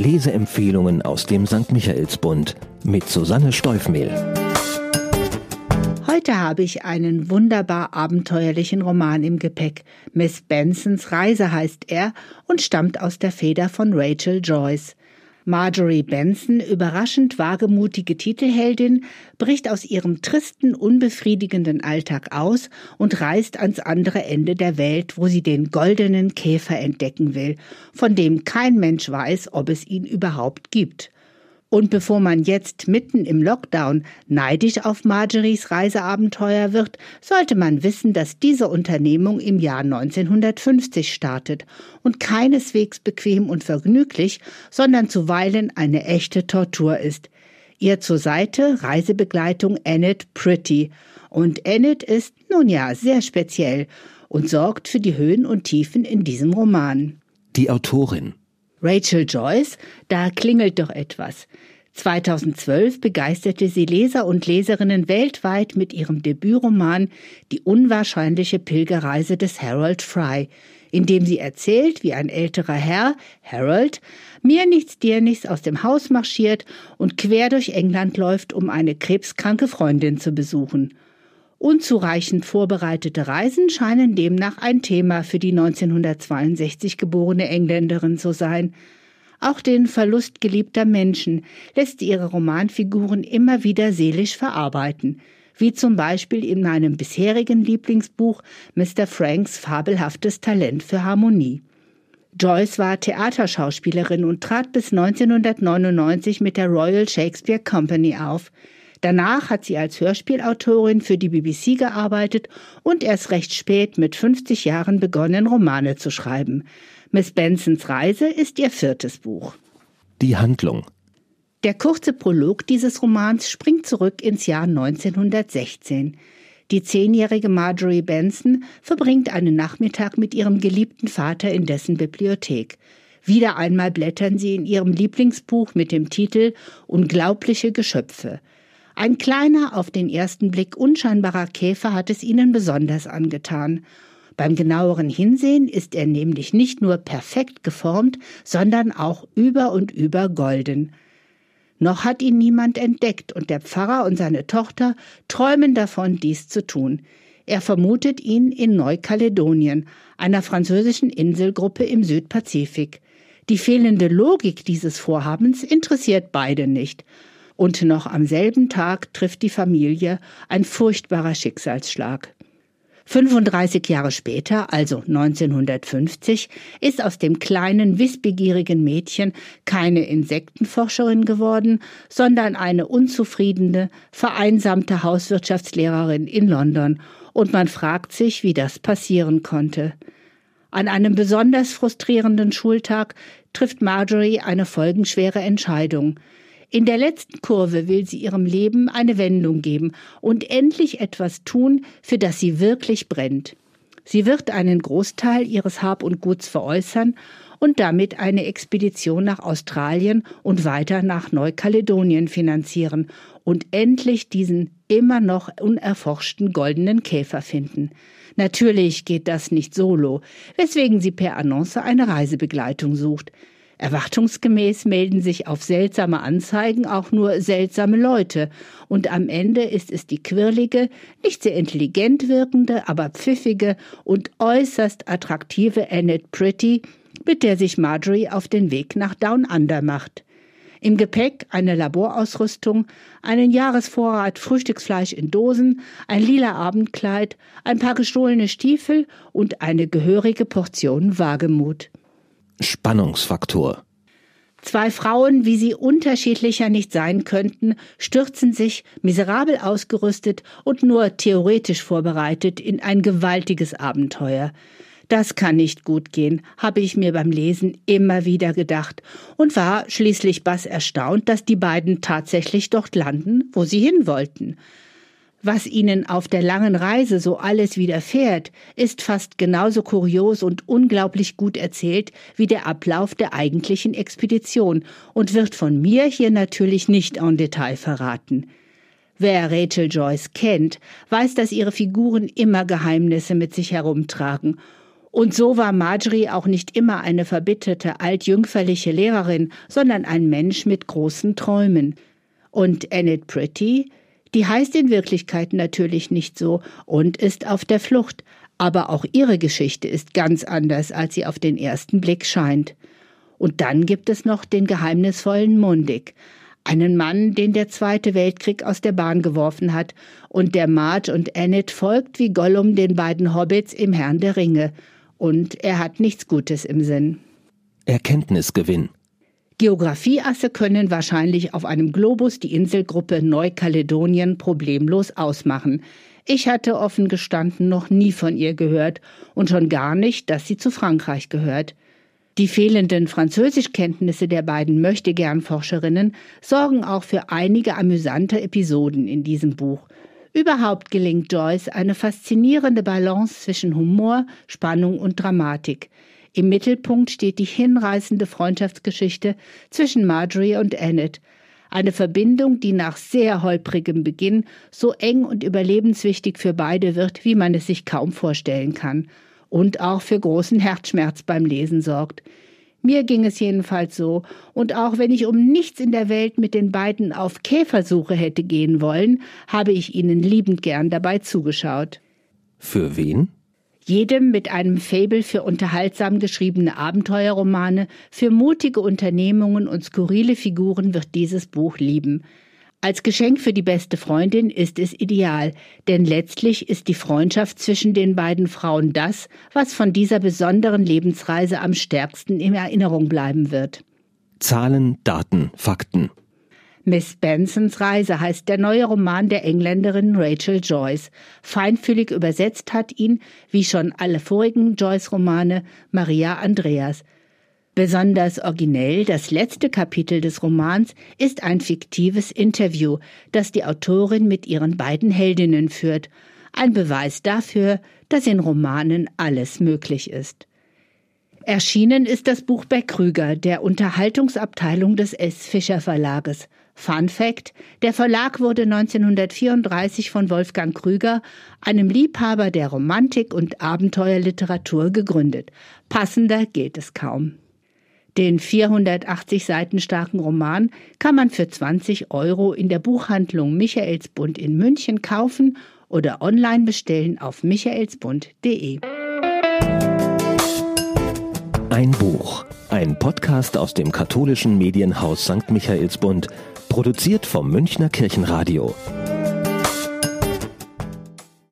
Leseempfehlungen aus dem St. Michaelsbund mit Susanne Steufmehl. Heute habe ich einen wunderbar abenteuerlichen Roman im Gepäck. Miss Bensons Reise heißt er und stammt aus der Feder von Rachel Joyce. Marjorie Benson, überraschend wagemutige Titelheldin, bricht aus ihrem tristen, unbefriedigenden Alltag aus und reist ans andere Ende der Welt, wo sie den goldenen Käfer entdecken will, von dem kein Mensch weiß, ob es ihn überhaupt gibt. Und bevor man jetzt mitten im Lockdown neidisch auf Marjories Reiseabenteuer wird, sollte man wissen, dass diese Unternehmung im Jahr 1950 startet und keineswegs bequem und vergnüglich, sondern zuweilen eine echte Tortur ist. Ihr zur Seite Reisebegleitung Annette Pretty. Und Annette ist, nun ja, sehr speziell und sorgt für die Höhen und Tiefen in diesem Roman. Die Autorin Rachel Joyce, da klingelt doch etwas. 2012 begeisterte sie Leser und Leserinnen weltweit mit ihrem Debütroman Die unwahrscheinliche Pilgerreise des Harold Fry, in dem sie erzählt, wie ein älterer Herr, Harold, mir nichts, dir nichts aus dem Haus marschiert und quer durch England läuft, um eine krebskranke Freundin zu besuchen. Unzureichend vorbereitete Reisen scheinen demnach ein Thema für die 1962 geborene Engländerin zu sein. Auch den Verlust geliebter Menschen lässt ihre Romanfiguren immer wieder seelisch verarbeiten, wie zum Beispiel in meinem bisherigen Lieblingsbuch Mr. Franks fabelhaftes Talent für Harmonie. Joyce war Theaterschauspielerin und trat bis 1999 mit der Royal Shakespeare Company auf. Danach hat sie als Hörspielautorin für die BBC gearbeitet und erst recht spät mit 50 Jahren begonnen, Romane zu schreiben. Miss Bensons Reise ist ihr viertes Buch. Die Handlung. Der kurze Prolog dieses Romans springt zurück ins Jahr 1916. Die zehnjährige Marjorie Benson verbringt einen Nachmittag mit ihrem geliebten Vater in dessen Bibliothek. Wieder einmal blättern sie in ihrem Lieblingsbuch mit dem Titel Unglaubliche Geschöpfe. Ein kleiner, auf den ersten Blick unscheinbarer Käfer hat es ihnen besonders angetan. Beim genaueren Hinsehen ist er nämlich nicht nur perfekt geformt, sondern auch über und über golden. Noch hat ihn niemand entdeckt, und der Pfarrer und seine Tochter träumen davon, dies zu tun. Er vermutet ihn in Neukaledonien, einer französischen Inselgruppe im Südpazifik. Die fehlende Logik dieses Vorhabens interessiert beide nicht, und noch am selben Tag trifft die Familie ein furchtbarer Schicksalsschlag. 35 Jahre später, also 1950, ist aus dem kleinen, wissbegierigen Mädchen keine Insektenforscherin geworden, sondern eine unzufriedene, vereinsamte Hauswirtschaftslehrerin in London, und man fragt sich, wie das passieren konnte. An einem besonders frustrierenden Schultag trifft Marjorie eine folgenschwere Entscheidung. In der letzten Kurve will sie ihrem Leben eine Wendung geben und endlich etwas tun, für das sie wirklich brennt. Sie wird einen Großteil ihres Hab und Guts veräußern und damit eine Expedition nach Australien und weiter nach Neukaledonien finanzieren und endlich diesen immer noch unerforschten goldenen Käfer finden. Natürlich geht das nicht solo, weswegen sie per Annonce eine Reisebegleitung sucht. Erwartungsgemäß melden sich auf seltsame Anzeigen auch nur seltsame Leute, und am Ende ist es die quirlige, nicht sehr intelligent wirkende, aber pfiffige und äußerst attraktive Annette Pretty, mit der sich Marjorie auf den Weg nach Down Under macht. Im Gepäck eine Laborausrüstung, einen Jahresvorrat Frühstücksfleisch in Dosen, ein lila Abendkleid, ein paar gestohlene Stiefel und eine gehörige Portion Wagemut. Spannungsfaktor. Zwei Frauen, wie sie unterschiedlicher nicht sein könnten, stürzen sich, miserabel ausgerüstet und nur theoretisch vorbereitet, in ein gewaltiges Abenteuer. Das kann nicht gut gehen, habe ich mir beim Lesen immer wieder gedacht und war schließlich bass erstaunt, dass die beiden tatsächlich dort landen, wo sie hin wollten. Was ihnen auf der langen Reise so alles widerfährt, ist fast genauso kurios und unglaublich gut erzählt wie der Ablauf der eigentlichen Expedition und wird von mir hier natürlich nicht en Detail verraten. Wer Rachel Joyce kennt, weiß, dass ihre Figuren immer Geheimnisse mit sich herumtragen Und so war Marjorie auch nicht immer eine verbitterte, altjüngferliche Lehrerin, sondern ein Mensch mit großen Träumen. Und Annette Pretty, die heißt in Wirklichkeit natürlich nicht so und ist auf der Flucht, aber auch ihre Geschichte ist ganz anders, als sie auf den ersten Blick scheint. Und dann gibt es noch den geheimnisvollen Mundig, einen Mann, den der Zweite Weltkrieg aus der Bahn geworfen hat und der Marge und Annette folgt wie Gollum den beiden Hobbits im Herrn der Ringe. Und er hat nichts Gutes im Sinn. Erkenntnisgewinn. Geografieasse können wahrscheinlich auf einem Globus die Inselgruppe Neukaledonien problemlos ausmachen. Ich hatte offen gestanden noch nie von ihr gehört und schon gar nicht, dass sie zu Frankreich gehört. Die fehlenden Französischkenntnisse der beiden Möchtegern-Forscherinnen sorgen auch für einige amüsante Episoden in diesem Buch. Überhaupt gelingt Joyce eine faszinierende Balance zwischen Humor, Spannung und Dramatik. Im Mittelpunkt steht die hinreißende Freundschaftsgeschichte zwischen Marjorie und Annette. Eine Verbindung, die nach sehr holprigem Beginn so eng und überlebenswichtig für beide wird, wie man es sich kaum vorstellen kann. Und auch für großen Herzschmerz beim Lesen sorgt. Mir ging es jedenfalls so, und auch wenn ich um nichts in der Welt mit den beiden auf Käfersuche hätte gehen wollen, habe ich ihnen liebend gern dabei zugeschaut. Für wen? Jedem mit einem Fabel für unterhaltsam geschriebene Abenteuerromane, für mutige Unternehmungen und skurrile Figuren wird dieses Buch lieben. Als Geschenk für die beste Freundin ist es ideal, denn letztlich ist die Freundschaft zwischen den beiden Frauen das, was von dieser besonderen Lebensreise am stärksten in Erinnerung bleiben wird. Zahlen, Daten, Fakten. Miss Bensons Reise heißt der neue Roman der Engländerin Rachel Joyce. Feinfühlig übersetzt hat ihn, wie schon alle vorigen Joyce-Romane, Maria Andreas. Besonders originell, das letzte Kapitel des Romans ist ein fiktives Interview, das die Autorin mit ihren beiden Heldinnen führt. Ein Beweis dafür, dass in Romanen alles möglich ist. Erschienen ist das Buch bei Krüger, der Unterhaltungsabteilung des S. Fischer Verlages. Fun Fact: Der Verlag wurde 1934 von Wolfgang Krüger, einem Liebhaber der Romantik und Abenteuerliteratur, gegründet. Passender geht es kaum. Den 480 Seiten starken Roman kann man für 20 Euro in der Buchhandlung Michaelsbund in München kaufen oder online bestellen auf michaelsbund.de. Ein Buch, ein Podcast aus dem katholischen Medienhaus St. Michaelsbund, produziert vom Münchner Kirchenradio.